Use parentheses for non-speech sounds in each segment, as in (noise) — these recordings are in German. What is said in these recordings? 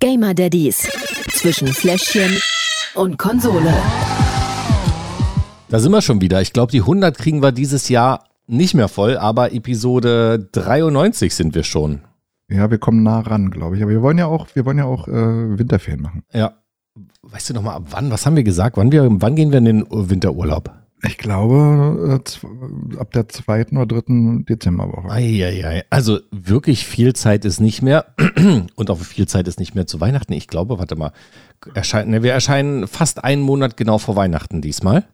Gamer Daddies zwischen Fläschchen und Konsole. Da sind wir schon wieder. Ich glaube, die 100 kriegen wir dieses Jahr nicht mehr voll, aber Episode 93 sind wir schon. Ja, wir kommen nah ran, glaube ich. Aber wir wollen ja auch, wir wollen ja auch äh, Winterferien machen. Ja. Weißt du noch mal, ab wann? Was haben wir gesagt? Wann, wir, wann gehen wir in den Winterurlaub? Ich glaube, äh, ab der zweiten oder dritten Dezemberwoche. Eieiei. Also wirklich viel Zeit ist nicht mehr. (clears throat) Und auch viel Zeit ist nicht mehr zu Weihnachten. Ich glaube, warte mal, erscheinen, ne, wir erscheinen fast einen Monat genau vor Weihnachten diesmal.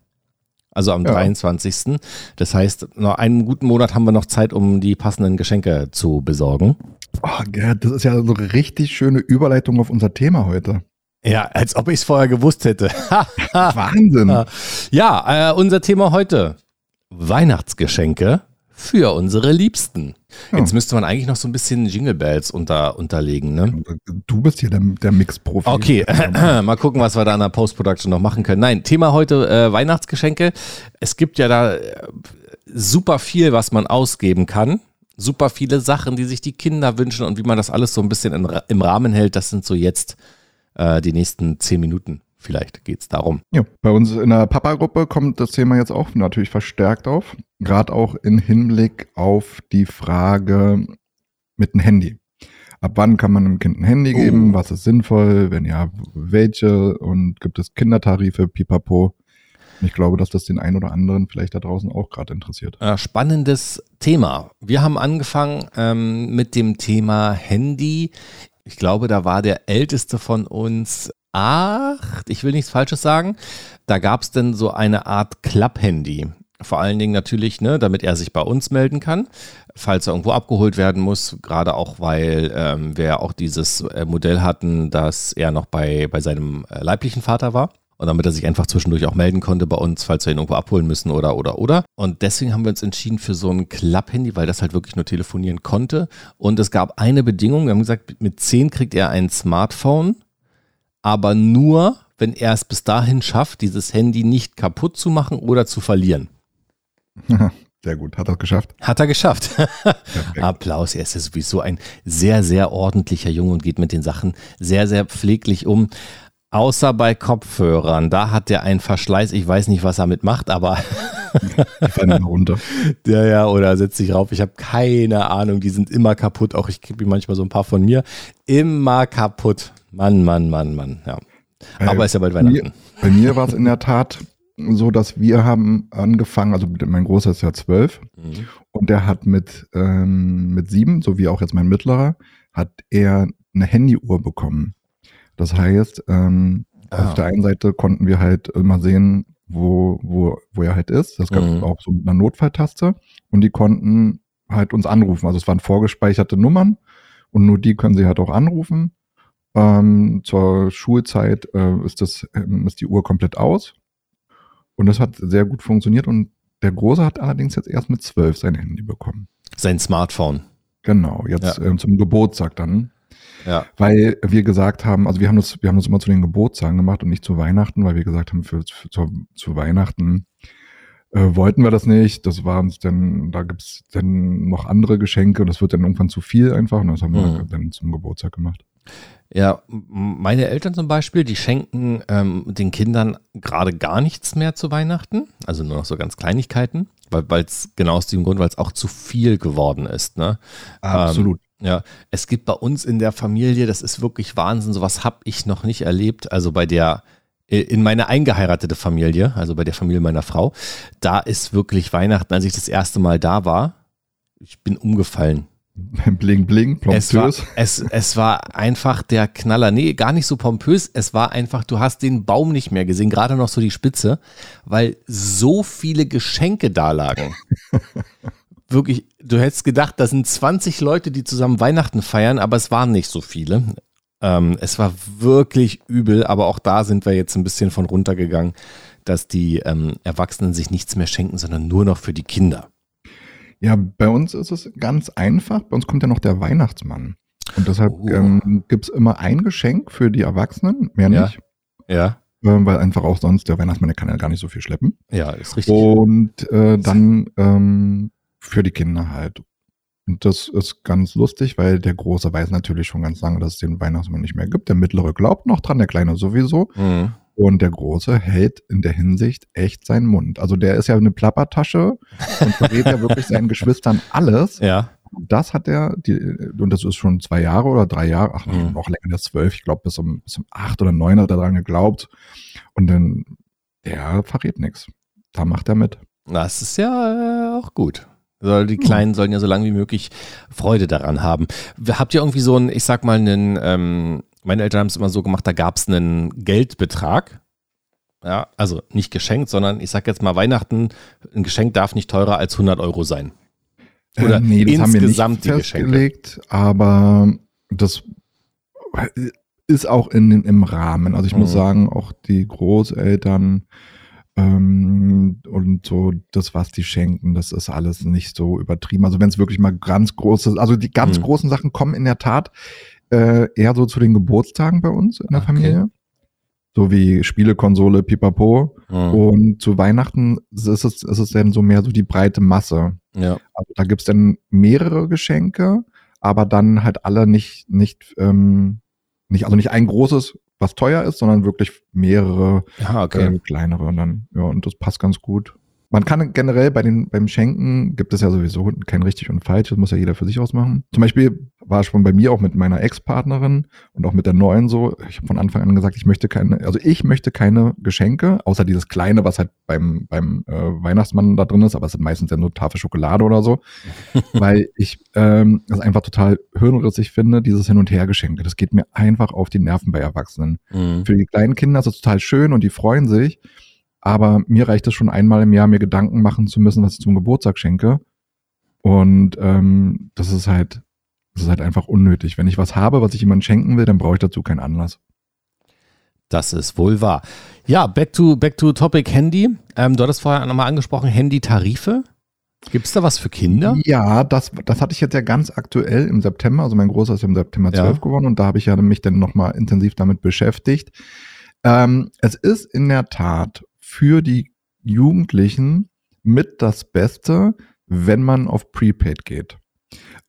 Also am Ja. 23. Das heißt, noch einen guten Monat haben wir noch Zeit, um die passenden Geschenke zu besorgen. Oh, Gerd, das ist ja so eine richtig schöne Überleitung auf unser Thema heute. Ja, als ob ich es vorher gewusst hätte. (laughs) Wahnsinn. ja, äh, unser Thema heute: Weihnachtsgeschenke für unsere Liebsten. Ja. Jetzt müsste man eigentlich noch so ein bisschen Jingle Bells unter, unterlegen, ne? Du bist hier der, der Mix-Profi. Okay, (laughs) mal gucken, was wir da in der Post-Production noch machen können. Nein, Thema heute äh, Weihnachtsgeschenke. Es gibt ja da äh, super viel, was man ausgeben kann. Super viele Sachen, die sich die Kinder wünschen und wie man das alles so ein bisschen in, im Rahmen hält. Das sind so jetzt äh, die nächsten zehn Minuten. Vielleicht geht's darum. Ja, bei uns in der Papa-Gruppe kommt das Thema jetzt auch natürlich verstärkt auf. Gerade auch im Hinblick auf die Frage mit dem Handy. Ab wann kann man einem Kind ein Handy geben? Was ist sinnvoll? Wenn ja, welche? Und gibt es Kindertarife? Pipapo. Ich glaube, dass das den einen oder anderen vielleicht da draußen auch gerade interessiert. Äh, spannendes Thema. Wir haben angefangen ähm, mit dem Thema Handy. Ich glaube, da war der älteste von uns acht. Ich will nichts Falsches sagen. Da gab es dann so eine Art Klapp-Handy. Vor allen Dingen natürlich, ne, damit er sich bei uns melden kann, falls er irgendwo abgeholt werden muss. Gerade auch, weil ähm, wir auch dieses äh, Modell hatten, dass er noch bei, bei seinem äh, leiblichen Vater war. Und damit er sich einfach zwischendurch auch melden konnte bei uns, falls wir ihn irgendwo abholen müssen oder, oder, oder. Und deswegen haben wir uns entschieden für so ein Klapp-Handy, weil das halt wirklich nur telefonieren konnte. Und es gab eine Bedingung. Wir haben gesagt, mit 10 kriegt er ein Smartphone, aber nur, wenn er es bis dahin schafft, dieses Handy nicht kaputt zu machen oder zu verlieren. (laughs) Sehr gut. Hat das geschafft? Hat er geschafft. (laughs) Applaus. Er ist ja sowieso ein sehr, sehr ordentlicher Junge und geht mit den Sachen sehr, sehr pfleglich um. Außer bei Kopfhörern. Da hat er einen Verschleiß. Ich weiß nicht, was er mit macht, aber Die fallen immer runter. (laughs) ja, ja, oder setzt sich rauf. Ich habe keine Ahnung. Die sind immer kaputt. Auch ich kriege manchmal so ein paar von mir. Immer kaputt. Mann, Mann, Mann, Mann. Ja. Aber ist ja bald bei mir- Weihnachten. Bei mir war es in der Tat so, dass wir haben angefangen, also mein Großer ist ja zwölf Mhm. und der hat mit, ähm, mit sieben, so wie auch jetzt mein mittlerer, hat er eine Handyuhr bekommen. Das heißt, ähm, Ah. auf der einen Seite konnten wir halt immer sehen, wo, wo, wo er halt ist. Das gab Mhm. auch so mit einer Notfalltaste und die konnten halt uns anrufen. Also es waren vorgespeicherte Nummern und nur die können sie halt auch anrufen. Ähm, zur Schulzeit äh, ist, das, ähm, ist die Uhr komplett aus. Und das hat sehr gut funktioniert. Und der Große hat allerdings jetzt erst mit zwölf sein Handy bekommen. Sein Smartphone. Genau, jetzt ähm, zum Geburtstag dann. Ja. Weil wir gesagt haben, also wir haben das, wir haben das immer zu den Geburtstagen gemacht und nicht zu Weihnachten, weil wir gesagt haben, für, für zu, zu Weihnachten äh, wollten wir das nicht. Das war uns dann, da gibt's dann noch andere Geschenke und das wird dann irgendwann zu viel einfach. Und das haben wir Mhm. dann zum Geburtstag gemacht. Ja, meine Eltern zum Beispiel, die schenken ähm, den Kindern gerade gar nichts mehr zu Weihnachten, also nur noch so ganz Kleinigkeiten, weil es genau aus dem Grund, weil es auch zu viel geworden ist. Ne? Absolut. Ja, es gibt bei uns in der Familie, das ist wirklich Wahnsinn, sowas habe ich noch nicht erlebt. Also bei der, in meine eingeheiratete Familie, also bei der Familie meiner Frau, da ist wirklich Weihnachten, als ich das erste Mal da war, ich bin umgefallen. (laughs) bling, bling, Es war, pompös. es, es war einfach der Knaller. Nee, gar nicht so pompös. Es war einfach, du hast den Baum nicht mehr gesehen, gerade noch so die Spitze, weil so viele Geschenke da lagen. (laughs) Wirklich, du hättest gedacht, da sind 20 Leute, die zusammen Weihnachten feiern, aber es waren nicht so viele. Ähm, es war wirklich übel, aber auch da sind wir jetzt ein bisschen von runtergegangen, dass die ähm, Erwachsenen sich nichts mehr schenken, sondern nur noch für die Kinder. Ja, bei uns ist es ganz einfach. Bei uns kommt ja noch der Weihnachtsmann. Und deshalb Oh. ähm, gibt's immer ein Geschenk für die Erwachsenen, mehr Ja. nicht. Ja, Ähm, weil einfach auch sonst der Weihnachtsmann, der kann ja gar nicht so viel schleppen. ja, ist richtig. Und äh, dann ähm, für die Kinder halt. Und das ist ganz lustig, weil der Große weiß natürlich schon ganz lange, dass es den Weihnachtsmann nicht mehr gibt. Der Mittlere glaubt noch dran, der Kleine sowieso. Mhm. Und der Große hält in der Hinsicht echt seinen Mund. Also der ist ja eine Plappertasche und verrät ja wirklich seinen (laughs) Geschwistern alles. Ja. Das hat er, die, und das ist schon zwei Jahre oder drei Jahre, ach, Mhm. noch länger, der zwölf, ich glaube, bis um, bis um acht oder neun hat er dran geglaubt. Und dann, der verrät nichts. Da macht er mit. Das ist ja äh, auch gut. Soll- Die Kleinen sollen ja so lange wie möglich Freude daran haben. Habt ihr irgendwie so einen, ich sag mal, einen, ähm, meine Eltern haben es immer so gemacht, da gab es einen Geldbetrag. Ja, also nicht geschenkt, sondern ich sag jetzt mal Weihnachten, ein Geschenk darf nicht teurer als 100 Euro sein. Oder Äh, nee, das haben wir insgesamt nicht die Geschenke. festgelegt, aber das ist auch in, den- im Rahmen. Also ich muss Mhm. sagen, auch die Großeltern ähm, und so das, was die schenken, das ist alles nicht so übertrieben. Also wenn es wirklich mal ganz große, also die ganz Mhm. großen Sachen kommen in der Tat äh, eher so zu den Geburtstagen bei uns in der Okay. Familie. So wie Spielekonsole, Pipapo. Mhm. Und zu Weihnachten ist es, ist es dann so mehr so die breite Masse. Ja. Also da gibt's dann mehrere Geschenke, aber dann halt alle nicht, nicht, ähm, nicht, also nicht ein großes, was teuer ist, sondern wirklich mehrere Ja, okay. äh, kleinere und dann, ja, und das passt ganz gut. Man kann generell bei den, beim Schenken gibt es ja sowieso kein richtig und falsch, das muss ja jeder für sich ausmachen. Zum Beispiel war schon bei mir auch mit meiner Ex-Partnerin und auch mit der neuen so, ich habe von Anfang an gesagt, ich möchte keine, also ich möchte keine Geschenke, außer dieses kleine, was halt beim, beim äh, Weihnachtsmann da drin ist, aber es sind meistens ja nur Tafel Schokolade oder so, (laughs) weil ich ähm, das einfach total hirnrissig finde, dieses Hin- und Her-Geschenke. Das geht mir einfach auf die Nerven bei Erwachsenen. Mhm. Für die kleinen Kinder ist es total schön und die freuen sich. Aber mir reicht es schon einmal im Jahr, mir Gedanken machen zu müssen, was ich zum Geburtstag schenke. Und ähm, das ist halt, das ist halt einfach unnötig. Wenn ich was habe, was ich jemandem schenken will, dann brauche ich dazu keinen Anlass. Das ist wohl wahr. Ja, back to, back to topic Handy. Ähm, du hattest vorher nochmal angesprochen, Handy-Tarife. Gibt es da was für Kinder? Ja, das, das hatte ich jetzt ja ganz aktuell im September. Also mein Großer ist im September Ja. 12 geworden und da habe ich ja mich dann nochmal intensiv damit beschäftigt. Ähm, es ist in der Tat für die Jugendlichen mit das Beste, wenn man auf Prepaid geht.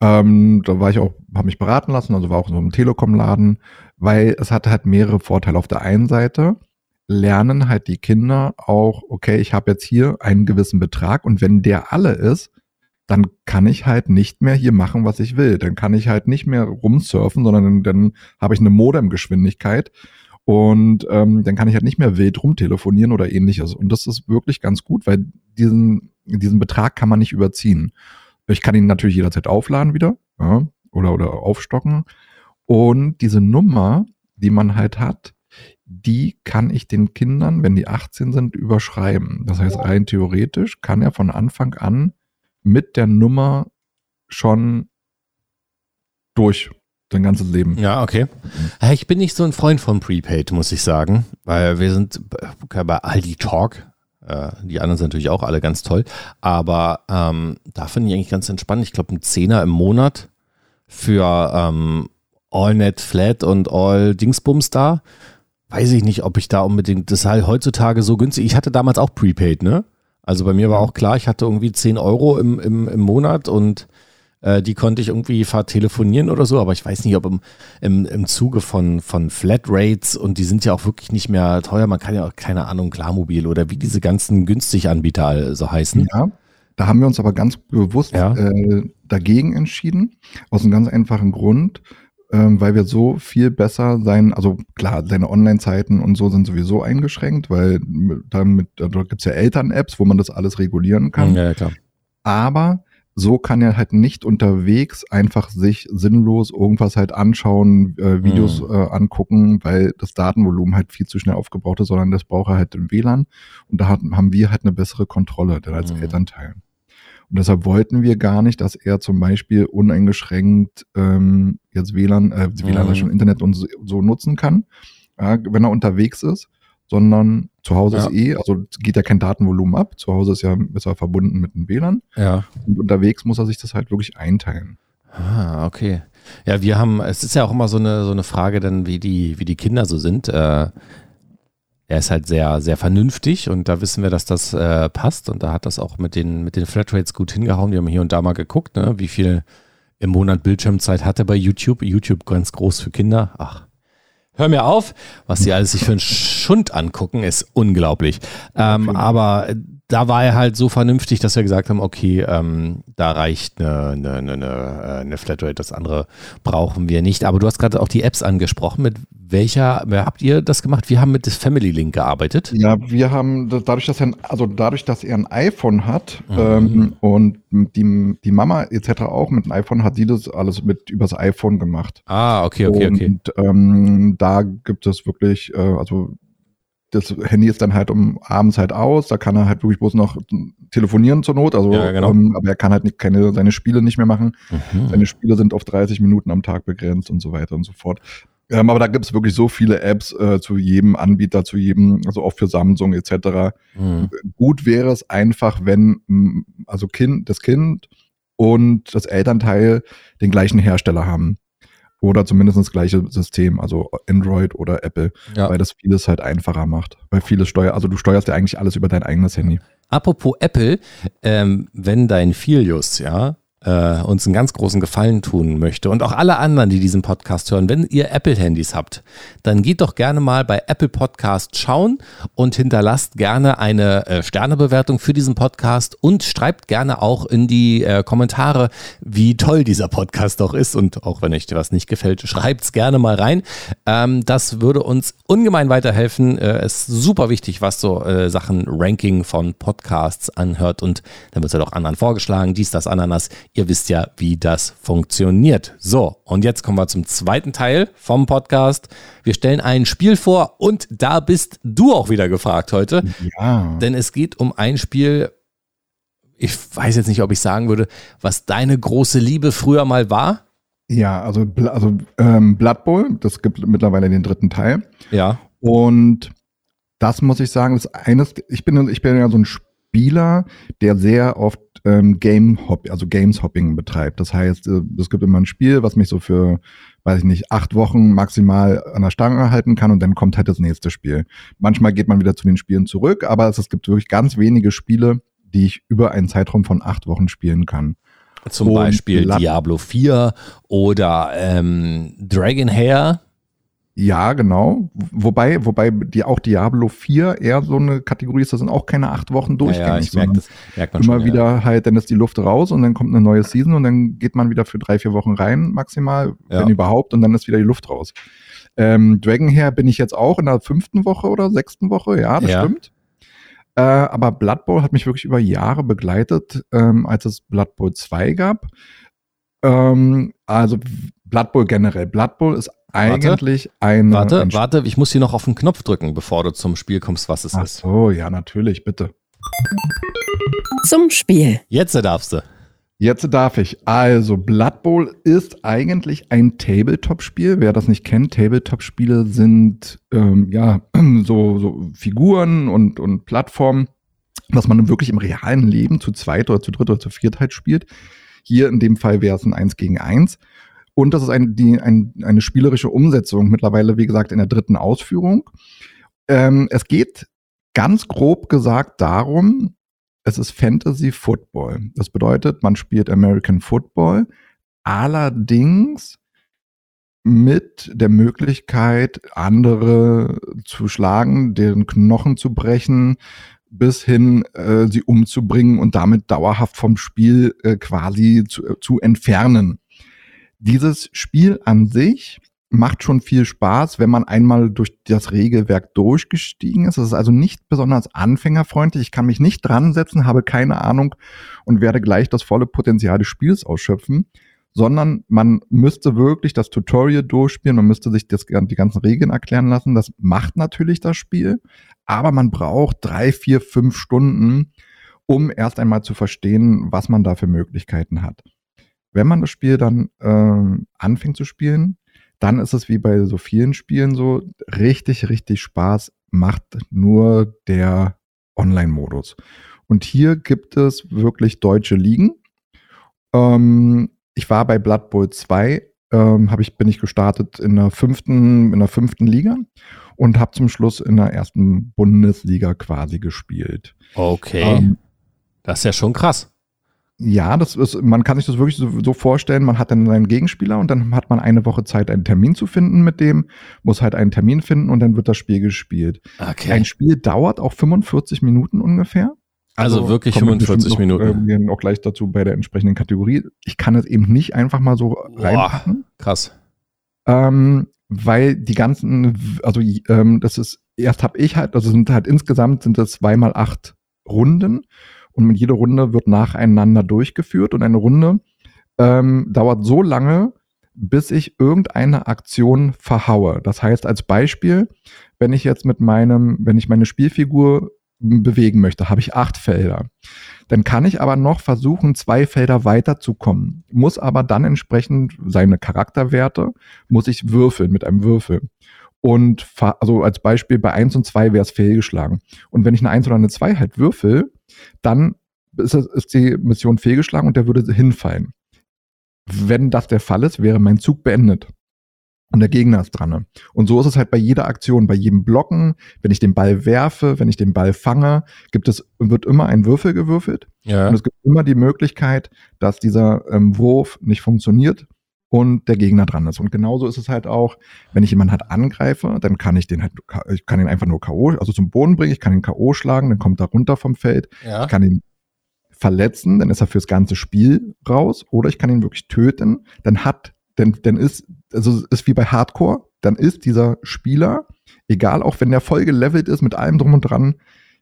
Ähm, da war ich auch, habe mich beraten lassen, also war auch in so einem Telekom-Laden, weil es hatte halt mehrere Vorteile. Auf der einen Seite lernen halt die Kinder auch, okay, ich habe jetzt hier einen gewissen Betrag und wenn der alle ist, dann kann ich halt nicht mehr hier machen, was ich will. Dann kann ich halt nicht mehr rumsurfen, sondern dann, dann habe ich eine Modemgeschwindigkeit und ähm, dann kann ich halt nicht mehr wild rumtelefonieren oder ähnliches. Und das ist wirklich ganz gut, weil diesen, diesen Betrag kann man nicht überziehen. Ich kann ihn natürlich jederzeit aufladen wieder ja, oder, oder aufstocken. Und diese Nummer, die man halt hat, die kann ich den Kindern, wenn die 18 sind, überschreiben. Das heißt, rein theoretisch kann er von Anfang an mit der Nummer schon durch sein ganzes Leben. Ja, okay. Ja, Ich bin nicht so ein Freund von Prepaid, muss ich sagen, weil wir sind bei bei Aldi Talk. Äh, Die anderen sind natürlich auch alle ganz toll. Aber ähm, da finde ich eigentlich ganz entspannt. Ich glaube, ein Zehner im Monat für ähm, AllNet Flat und All Dingsbums da. Weiß ich nicht, ob ich da unbedingt, das ist halt heutzutage so günstig. Ich hatte damals auch Prepaid, ne? Also bei mir war auch klar, ich hatte irgendwie 10 Euro im, im, im Monat und äh, die konnte ich irgendwie vertelefonieren oder so, aber ich weiß nicht, ob im, im, im Zuge von, von Flatrates und die sind ja auch wirklich nicht mehr teuer. Man kann ja auch, keine Ahnung, Klarmobil oder wie diese ganzen günstig Anbieter so heißen. Ja, da haben wir uns aber ganz bewusst Ja. äh, dagegen entschieden, aus einem ganz einfachen Grund, ähm, weil wir so viel besser sein, also klar, seine Online-Zeiten und so sind sowieso eingeschränkt, weil damit, da gibt es ja Eltern-Apps, wo man das alles regulieren kann. Ja, klar. Aber so kann er halt nicht unterwegs einfach sich sinnlos irgendwas halt anschauen, äh, Videos Mhm. äh, angucken, weil das Datenvolumen halt viel zu schnell aufgebraucht ist, sondern das braucht er halt im WLAN. Und da hat, haben wir halt eine bessere Kontrolle dann als Mhm. Elternteil. Und deshalb wollten wir gar nicht, dass er zum Beispiel uneingeschränkt ähm, jetzt WLAN, äh, WLAN Mhm. schon Internet und so, so nutzen kann, ja, wenn er unterwegs ist, sondern zu Hause Ja. ist eh, also geht ja kein Datenvolumen ab. Zu Hause ist ja ist er verbunden mit dem WLAN. Ja. Und unterwegs muss er sich das halt wirklich einteilen. Ah, okay. Ja, wir haben, es ist ja auch immer so eine, so eine Frage dann, wie die, wie die Kinder so sind. Äh, er ist halt sehr, sehr vernünftig und da wissen wir, dass das äh, passt und da hat das auch mit den, mit den Flatrates gut hingehauen. Wir haben hier und da mal geguckt, ne, wie viel im Monat Bildschirmzeit hatte bei YouTube. YouTube ganz groß für Kinder. Ach, hör mir auf, was die alles sich für einen Schund angucken, ist unglaublich. Ähm, aber da war er halt so vernünftig, dass wir gesagt haben, okay, ähm, da reicht eine, eine, eine, eine äh, Flatrate, das andere brauchen wir nicht. Aber du hast gerade auch die Apps angesprochen. Mit welcher, wer habt ihr das gemacht? Wir haben mit das Family Link gearbeitet. Ja, wir haben dadurch, dass er, also dadurch, dass er ein iPhone hat mhm. ähm, und die, die Mama etc. auch mit einem iPhone hat die das alles mit übers iPhone gemacht. Ah, okay, okay, okay. Und ähm, da gibt es wirklich, äh, also das Handy ist dann halt um abends halt aus, da kann er halt wirklich bloß noch telefonieren zur Not, also ja, genau. ähm, aber er kann halt nicht, keine, seine Spiele nicht mehr machen. Mhm. Seine Spiele sind auf 30 Minuten am Tag begrenzt und so weiter und so fort. Ähm, aber da gibt es wirklich so viele Apps äh, zu jedem Anbieter, zu jedem, also auch für Samsung etc. Mhm. Gut wäre es einfach, wenn also Kind, das Kind und das Elternteil den gleichen Hersteller haben. Oder zumindest das gleiche System, also Android oder Apple, ja. weil das vieles halt einfacher macht. Weil vieles steuert, also du steuerst ja eigentlich alles über dein eigenes Handy. Apropos Apple, ähm, wenn dein Filius, ja, äh, uns einen ganz großen Gefallen tun möchte und auch alle anderen, die diesen Podcast hören, wenn ihr Apple-Handys habt, dann geht doch gerne mal bei Apple Podcast schauen und hinterlasst gerne eine äh, Sternebewertung für diesen Podcast und schreibt gerne auch in die äh, Kommentare, wie toll dieser Podcast doch ist und auch wenn euch was nicht gefällt, schreibt es gerne mal rein. Ähm, das würde uns ungemein weiterhelfen. Äh, ist super wichtig, was so äh, Sachen Ranking von Podcasts anhört und dann wird es ja halt auch anderen vorgeschlagen, dies, das, Ananas. Ihr wisst ja, wie das funktioniert. So, und jetzt kommen wir zum zweiten Teil vom Podcast. Wir stellen ein Spiel vor und da bist du auch wieder gefragt heute. Ja. Denn es geht um ein Spiel, ich weiß jetzt nicht, ob ich sagen würde, was deine große Liebe früher mal war. Ja, also, also ähm, Blood Bowl, das gibt mittlerweile den dritten Teil. Ja. Und das muss ich sagen, ist eines, ich bin, ich bin ja so ein Spieler, der sehr oft ähm, Game Hop, also Games Hopping betreibt. Das heißt, äh, es gibt immer ein Spiel, was mich so für, weiß ich nicht, acht Wochen maximal an der Stange halten kann und dann kommt halt das nächste Spiel. Manchmal geht man wieder zu den Spielen zurück, aber es, es gibt wirklich ganz wenige Spiele, die ich über einen Zeitraum von acht Wochen spielen kann. Zum und Beispiel Diablo 4 oder ähm, Dragon Hair. Ja, genau. Wobei, wobei die auch Diablo 4 eher so eine Kategorie ist, das sind auch keine acht Wochen durchgängig. Ja, ja, ich merke das, merkt man immer schon, wieder ja. halt, dann ist die Luft raus und dann kommt eine neue Season und dann geht man wieder für drei, vier Wochen rein, maximal, ja. wenn überhaupt, und dann ist wieder die Luft raus. Ähm, Dragonhair bin ich jetzt auch in der fünften Woche oder sechsten Woche, ja, das stimmt. Äh, aber Blood Bowl hat mich wirklich über Jahre begleitet, ähm, als es Blood Bowl 2 gab. Ähm, also Blood Bowl generell. Blood Bowl ist eigentlich warte, eine. Warte, ein warte, ich muss hier noch auf den Knopf drücken, bevor du zum Spiel kommst, was es Ach ist. So, ja, natürlich, bitte. Zum Spiel. Jetzt darfst du. Jetzt darf ich. Also, Blood Bowl ist eigentlich ein Tabletop-Spiel. Wer das nicht kennt, Tabletop-Spiele sind ähm, ja (clears throat) so, so Figuren und, und Plattformen, was man wirklich im realen Leben zu zweit oder zu dritt oder zu viert halt spielt. Hier in dem Fall wäre es ein Eins gegen Eins. Und das ist eine, die, ein, eine spielerische Umsetzung, mittlerweile, wie gesagt, in der dritten Ausführung. Ähm, es geht ganz grob gesagt darum, es ist Fantasy Football. Das bedeutet, man spielt American Football, allerdings mit der Möglichkeit, andere zu schlagen, deren Knochen zu brechen, bis hin äh, sie umzubringen und damit dauerhaft vom Spiel äh, quasi zu, äh, zu entfernen dieses Spiel an sich macht schon viel Spaß, wenn man einmal durch das Regelwerk durchgestiegen ist. Es ist also nicht besonders anfängerfreundlich. Ich kann mich nicht dran setzen, habe keine Ahnung und werde gleich das volle Potenzial des Spiels ausschöpfen, sondern man müsste wirklich das Tutorial durchspielen, man müsste sich das, die ganzen Regeln erklären lassen. Das macht natürlich das Spiel, aber man braucht drei, vier, fünf Stunden, um erst einmal zu verstehen, was man da für Möglichkeiten hat wenn man das Spiel dann ähm, anfängt zu spielen, dann ist es wie bei so vielen Spielen so, richtig, richtig Spaß macht nur der Online-Modus. Und hier gibt es wirklich deutsche Ligen. Ähm, ich war bei Blood Bowl 2, ähm, ich, bin ich gestartet in der fünften, in der fünften Liga und habe zum Schluss in der ersten Bundesliga quasi gespielt. Okay. Ähm, das ist ja schon krass. Ja, das ist, man kann sich das wirklich so, so vorstellen, man hat dann seinen Gegenspieler und dann hat man eine Woche Zeit, einen Termin zu finden mit dem, muss halt einen Termin finden und dann wird das Spiel gespielt. Okay. Ein Spiel dauert auch 45 Minuten ungefähr. Also wirklich kommen wir 45 bestimmt noch, Minuten. äh, wir auch gleich dazu bei der entsprechenden Kategorie. Ich kann es eben nicht einfach mal so reinpacken. krass. Ähm, weil die ganzen, also ähm, das ist, erst habe ich halt, also sind halt insgesamt sind das zweimal acht Runden und mit jeder Runde wird nacheinander durchgeführt und eine Runde ähm, dauert so lange, bis ich irgendeine Aktion verhaue. Das heißt als Beispiel, wenn ich jetzt mit meinem, wenn ich meine Spielfigur bewegen möchte, habe ich acht Felder. Dann kann ich aber noch versuchen, zwei Felder weiterzukommen, muss aber dann entsprechend seine Charakterwerte, muss ich würfeln mit einem Würfel. Und also als Beispiel bei 1 und 2 wäre es fehlgeschlagen. Und wenn ich eine 1 oder eine 2 halt würfel, dann ist, es, ist die Mission fehlgeschlagen und der würde hinfallen. Wenn das der Fall ist, wäre mein Zug beendet. Und der Gegner ist dran. Und so ist es halt bei jeder Aktion, bei jedem Blocken, wenn ich den Ball werfe, wenn ich den Ball fange, gibt es, wird immer ein Würfel gewürfelt. Ja. Und es gibt immer die Möglichkeit, dass dieser ähm, Wurf nicht funktioniert und der Gegner dran ist. Und genauso ist es halt auch, wenn ich jemanden halt angreife, dann kann ich den halt, ich kann ihn einfach nur K.O., also zum Boden bringen, ich kann ihn K.O. schlagen, dann kommt er runter vom Feld, ja. ich kann ihn verletzen, dann ist er fürs ganze Spiel raus, oder ich kann ihn wirklich töten, dann hat, dann, dann ist, also es ist wie bei Hardcore, dann ist dieser Spieler, egal auch wenn der voll gelevelt ist mit allem drum und dran,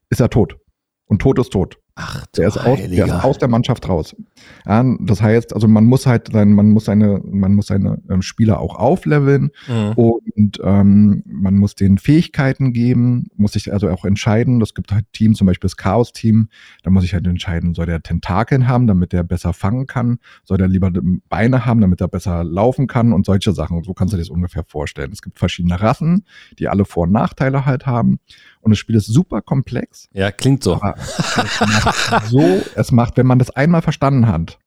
ist er tot. Und tot ist tot. Ach, Der ist, aus, der ist aus der Mannschaft raus. Ja, das heißt, also man muss halt sein, man muss seine, man muss seine ähm, Spieler auch aufleveln Mhm. und ähm, man muss denen Fähigkeiten geben, muss sich also auch entscheiden. Es gibt halt Teams, zum Beispiel das Chaos-Team, da muss ich halt entscheiden, soll der Tentakeln haben, damit der besser fangen kann, soll der lieber Beine haben, damit er besser laufen kann und solche Sachen. So kannst du dir das ungefähr vorstellen. Es gibt verschiedene Rassen, die alle Vor- und Nachteile halt haben. Und das Spiel ist super komplex. Ja, klingt so. Es macht so, es macht, wenn man das einmal verstanden hat,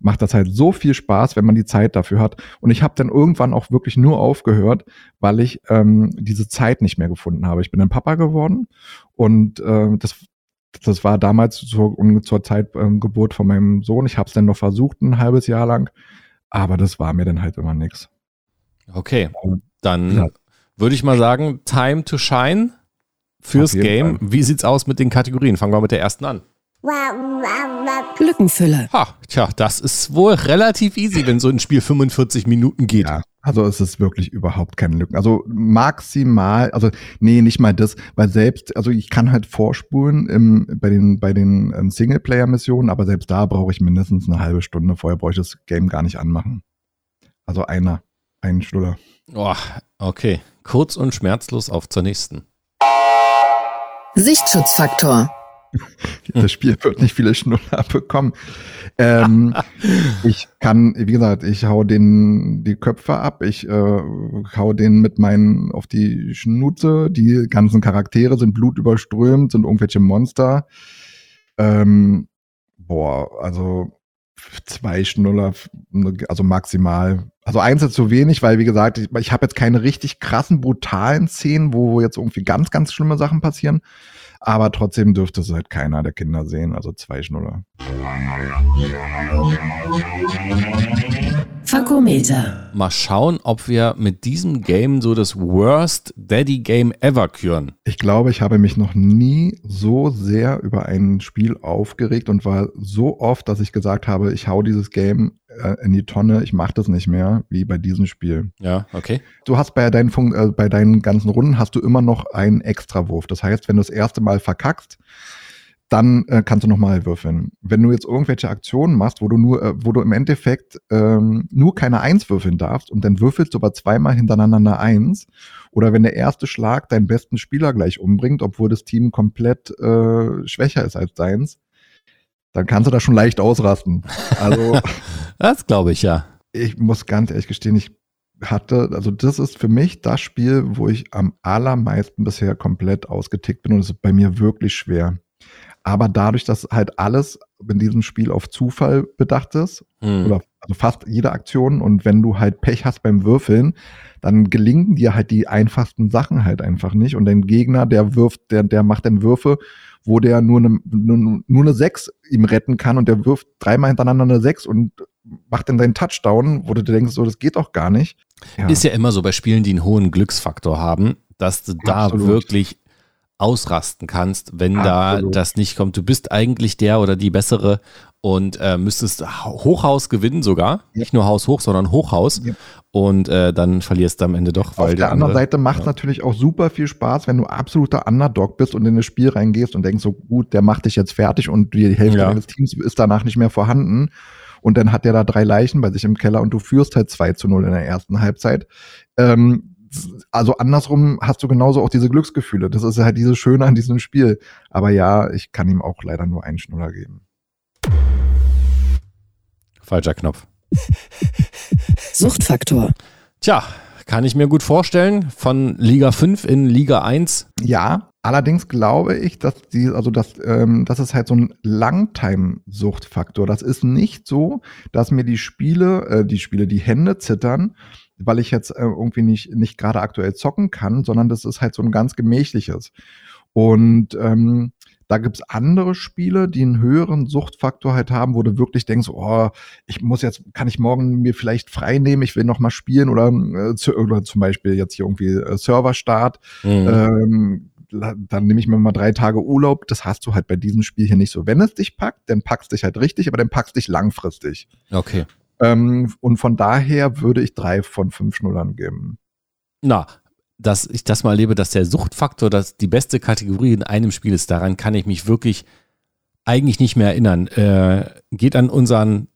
macht das halt so viel Spaß, wenn man die Zeit dafür hat. Und ich habe dann irgendwann auch wirklich nur aufgehört, weil ich ähm, diese Zeit nicht mehr gefunden habe. Ich bin ein Papa geworden und äh, das, das war damals zur, zur Zeit ähm, Geburt von meinem Sohn. Ich habe es dann noch versucht, ein halbes Jahr lang, aber das war mir dann halt immer nix. Okay, dann Ja. würde ich mal sagen, Time to Shine fürs Game. Fall. Wie sieht's aus mit den Kategorien? Fangen wir mit der ersten an. Lückenfüller. Ha, tja, das ist wohl relativ easy, wenn so ein Spiel 45 Minuten geht. Ja, also es ist wirklich überhaupt keine Lücken. Also maximal, also nee, nicht mal das, weil selbst, also ich kann halt vorspulen im, bei den, bei den ähm, Singleplayer-Missionen, aber selbst da brauche ich mindestens eine halbe Stunde. Vorher brauche ich das Game gar nicht anmachen. Also einer, einen Schnuller. Oh, okay, kurz und schmerzlos auf zur nächsten. Sichtschutzfaktor. (laughs) Das Spiel wird nicht viele Schnuller bekommen. Ähm, (laughs) ich kann, wie gesagt, ich hau den die Köpfe ab, ich äh, hau den mit meinen auf die Schnute. Die ganzen Charaktere sind blutüberströmt, sind irgendwelche Monster. Ähm, boah, also zwei Schnuller, also maximal. Also eins ist zu wenig, weil wie gesagt, ich, ich habe jetzt keine richtig krassen, brutalen Szenen, wo jetzt irgendwie ganz, ganz schlimme Sachen passieren. Aber trotzdem dürfte es halt keiner der Kinder sehen, also zwei Schnuller. Fakometer. Mal schauen, ob wir mit diesem Game so das Worst Daddy Game ever küren. Ich glaube, ich habe mich noch nie so sehr über ein Spiel aufgeregt und war so oft, dass ich gesagt habe, ich hau dieses Game in die Tonne, ich mache das nicht mehr, wie bei diesem Spiel. Ja, okay. Du hast bei deinen, Fun äh, bei deinen ganzen Runden hast du immer noch einen Extrawurf. Das heißt, wenn du das erste Mal verkackst, dann äh, kannst du nochmal würfeln. Wenn du jetzt irgendwelche Aktionen machst, wo du nur, äh, wo du im Endeffekt ähm, nur keine Eins würfeln darfst und dann würfelst du aber zweimal hintereinander Eins, oder wenn der erste Schlag deinen besten Spieler gleich umbringt, obwohl das Team komplett äh, schwächer ist als deins, dann kannst du da schon leicht ausrasten. Also (laughs) Das glaube ich ja. ich muss ganz ehrlich gestehen, ich hatte, also das ist für mich das Spiel, wo ich am allermeisten bisher komplett ausgetickt bin und es ist bei mir wirklich schwer. Aber dadurch, dass halt alles in diesem Spiel auf Zufall bedacht ist, Hm. oder also fast jede Aktion, und wenn du halt Pech hast beim Würfeln, dann gelingen dir halt die einfachsten Sachen halt einfach nicht. Und dein Gegner, der wirft, der, der macht dann Würfe, wo der nur eine, nur, nur eine 6 ihm retten kann und der wirft dreimal hintereinander eine 6 und macht dann seinen Touchdown, wo du dir denkst, so, das geht doch gar nicht. Ja. Ist ja immer so bei Spielen, die einen hohen Glücksfaktor haben, dass du da Absolut. wirklich ausrasten kannst, wenn Absolut. da das nicht kommt. Du bist eigentlich der oder die bessere und äh, müsstest Hochhaus gewinnen sogar. Ja. Nicht nur Haus hoch, sondern Hochhaus. Ja. Und äh, dann verlierst du am Ende doch, weil Auf der anderen andere- Seite macht es ja. natürlich auch super viel Spaß, wenn du absoluter Underdog bist und in das Spiel reingehst und denkst so, gut, der macht dich jetzt fertig und die Hälfte Ja. deines Teams ist danach nicht mehr vorhanden. Und dann hat der da drei Leichen bei sich im Keller und du führst halt 2 zu 0 in der ersten Halbzeit. Ähm, also andersrum hast du genauso auch diese Glücksgefühle. Das ist halt dieses Schöne an diesem Spiel. Aber ja, ich kann ihm auch leider nur einen Schnuller geben. Falscher Knopf. (laughs) Suchtfaktor. Tja, kann ich mir gut vorstellen. Von Liga 5 in Liga 1. Ja, allerdings glaube ich, dass die, also das, ähm, das ist halt so ein Langtime-Suchtfaktor. Das ist nicht so, dass mir die Spiele, äh, die Spiele, die Hände zittern, weil ich jetzt äh, irgendwie nicht, nicht gerade aktuell zocken kann, sondern das ist halt so ein ganz gemächliches. Und ähm, da gibt's andere Spiele, die einen höheren Suchtfaktor halt haben, wo du wirklich denkst, oh, ich muss jetzt, kann ich morgen mir vielleicht frei nehmen, ich will noch mal spielen oder, äh, zu, oder zum Beispiel jetzt hier irgendwie äh, Serverstart Mhm. ähm, dann nehme ich mir mal drei Tage Urlaub. Das hast du halt bei diesem Spiel hier nicht so. Wenn es dich packt, dann packst dich halt richtig, aber dann packst dich langfristig. Okay. Ähm, und von daher würde ich drei von fünf Schnullern geben. Na, dass ich das mal erlebe, dass der Suchtfaktor das die beste Kategorie in einem Spiel ist, daran kann ich mich wirklich eigentlich nicht mehr erinnern. Äh, geht an unseren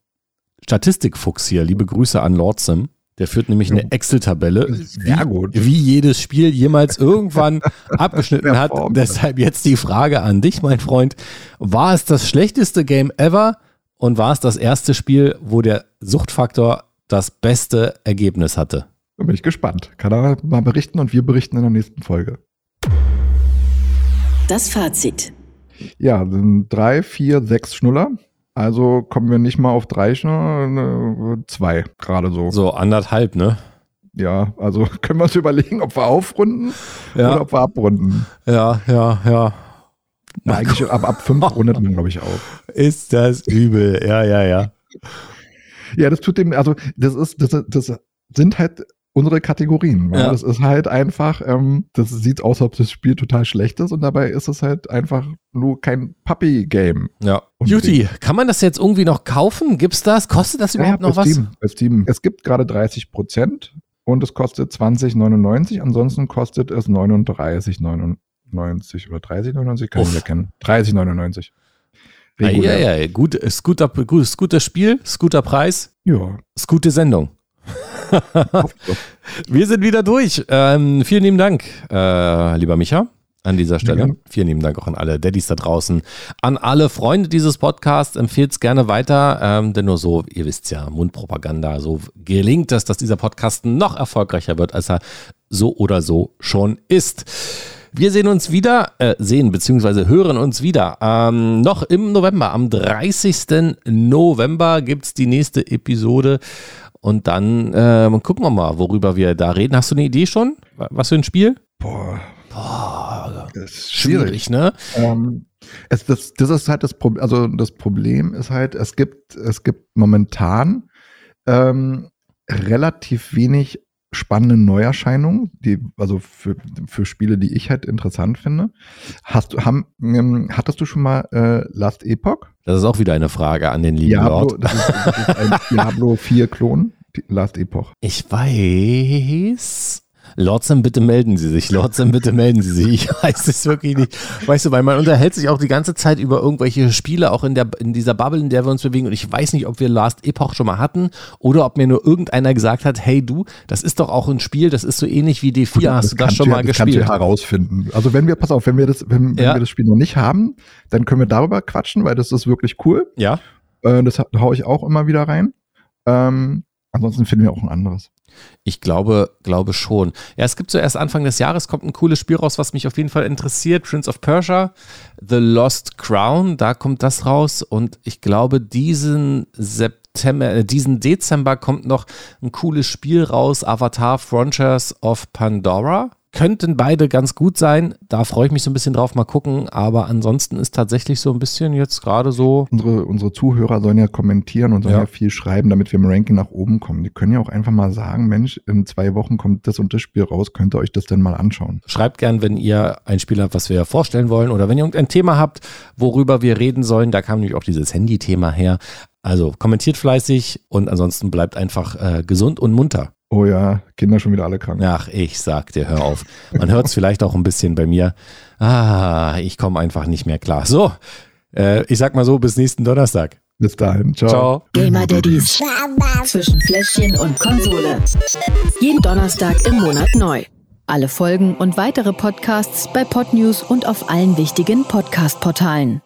Statistikfuchs hier. Liebe Grüße an Lordsim. Der führt nämlich Ja. eine Excel-Tabelle, wie, wie jedes Spiel jemals irgendwann (laughs) abgeschnitten hat. Deshalb jetzt die Frage an dich, mein Freund. War es das schlechteste Game ever und war es das erste Spiel, wo der Suchtfaktor das beste Ergebnis hatte? Da bin ich gespannt. Kann er mal berichten und wir berichten in der nächsten Folge. Das Fazit. Ja, sind drei, vier, sechs Schnuller. Also kommen wir nicht mal auf drei Schnuller, äh, zwei gerade so. So anderthalb, ne? Ja, also (laughs) können wir uns überlegen, ob wir aufrunden oder ob wir abrunden. Ja, ja, ja. Na, eigentlich (laughs) ab, ab fünf rundet man, glaube ich, auf. Ist das übel. Ja, ja, ja. Ja, das tut dem, also das ist, das, das sind halt unsere Kategorien. Ja. Das ist halt einfach, ähm, das sieht aus, als ob das Spiel total schlecht ist und dabei ist es halt einfach nur kein Puppy-Game. Ja. Juti, kann man das jetzt irgendwie noch kaufen? Gibt's das? Kostet das überhaupt Ja, noch bei was? Steam, bei Steam. Es gibt gerade 30 Prozent und es kostet 20,99. Ansonsten kostet es 39,99 oder 30,99, kann ich Uff. nicht erkennen. 30,99. Ja, ja, ja. Gut, ist guter, gut, ist guter Spiel, ist guter Preis, ja. ist gute Sendung. (laughs) Wir sind wieder durch. Ähm, vielen lieben Dank, äh, lieber Micha, an dieser Stelle. gerne. Vielen lieben Dank auch an alle Daddys da draußen, an alle Freunde dieses Podcasts. Empfehlt es gerne weiter, ähm, denn nur so, ihr wisst ja, Mundpropaganda, so gelingt es, dass dieser Podcast noch erfolgreicher wird, als er so oder so schon ist. Wir sehen uns wieder, äh, sehen bzw. hören uns wieder. Ähm, noch im November, am 30. November gibt es die nächste Episode. Und dann ähm, gucken wir mal, worüber wir da reden. Hast du eine Idee schon? Was für ein Spiel? Boah, Boah, das ist schwierig, ne? Ähm, es, das, das ist halt das Problem, also das Problem ist halt, es gibt, es gibt momentan ähm, relativ wenig spannende Neuerscheinungen, die, also für, für Spiele, die ich halt interessant finde. Hast du, haben, ähm, hattest du schon mal äh, Last Epoch? Das ist auch wieder eine Frage an den lieben Diablo, Lord. das ist, das ist ein (laughs) Diablo 4 Klon, Last Epoch. Ich weiß. Lordsam, bitte melden Sie sich. Lordsam, bitte melden Sie sich. Ich weiß es wirklich nicht. Weißt du, weil man unterhält sich auch die ganze Zeit über irgendwelche Spiele, auch in, der, in dieser Bubble, in der wir uns bewegen. Und ich weiß nicht, ob wir Last Epoch schon mal hatten oder ob mir nur irgendeiner gesagt hat, hey du, das ist doch auch ein Spiel, das ist so ähnlich wie D4. Hast du das schon mal das kannst du gespielt? herausfinden. Also wenn wir, pass auf, wenn wir das, wenn, wenn Ja. wir das Spiel noch nicht haben, dann können wir darüber quatschen, weil das ist wirklich cool. Ja. Äh, das haue ich auch immer wieder rein. Ähm, ansonsten finden wir auch ein anderes. Ich glaube, glaube schon. Ja, es gibt so erst Anfang des Jahres kommt ein cooles Spiel raus, was mich auf jeden Fall interessiert. Prince of Persia, The Lost Crown, da kommt das raus. Und ich glaube, diesen September, äh, diesen Dezember kommt noch ein cooles Spiel raus, Avatar Frontiers of Pandora könnten beide ganz gut sein. Da freue ich mich so ein bisschen drauf, mal gucken. Aber ansonsten ist tatsächlich so ein bisschen jetzt gerade so. Unsere, unsere Zuhörer sollen ja kommentieren und sollen ja. ja. viel schreiben, damit wir im Ranking nach oben kommen. Die können ja auch einfach mal sagen, Mensch, in zwei Wochen kommt das und das Spiel raus, könnt ihr euch das denn mal anschauen. Schreibt gern, wenn ihr ein Spiel habt, was wir vorstellen wollen oder wenn ihr irgendein Thema habt, worüber wir reden sollen. Da kam nämlich auch dieses Handy-Thema her. Also kommentiert fleißig und ansonsten bleibt einfach äh, gesund und munter. Oh ja, Kinder schon wieder alle krank. Ach, ich sag dir, hör auf. Man hört es vielleicht auch ein bisschen bei mir. Ah, ich komme einfach nicht mehr klar. So, äh, ich sag mal so, bis nächsten Donnerstag. Bis dahin, ciao. ciao. Gamer Daddies zwischen Fläschchen und Konsole. Jeden Donnerstag im Monat neu. Alle Folgen und weitere Podcasts bei Podnews und auf allen wichtigen Podcast-Portalen.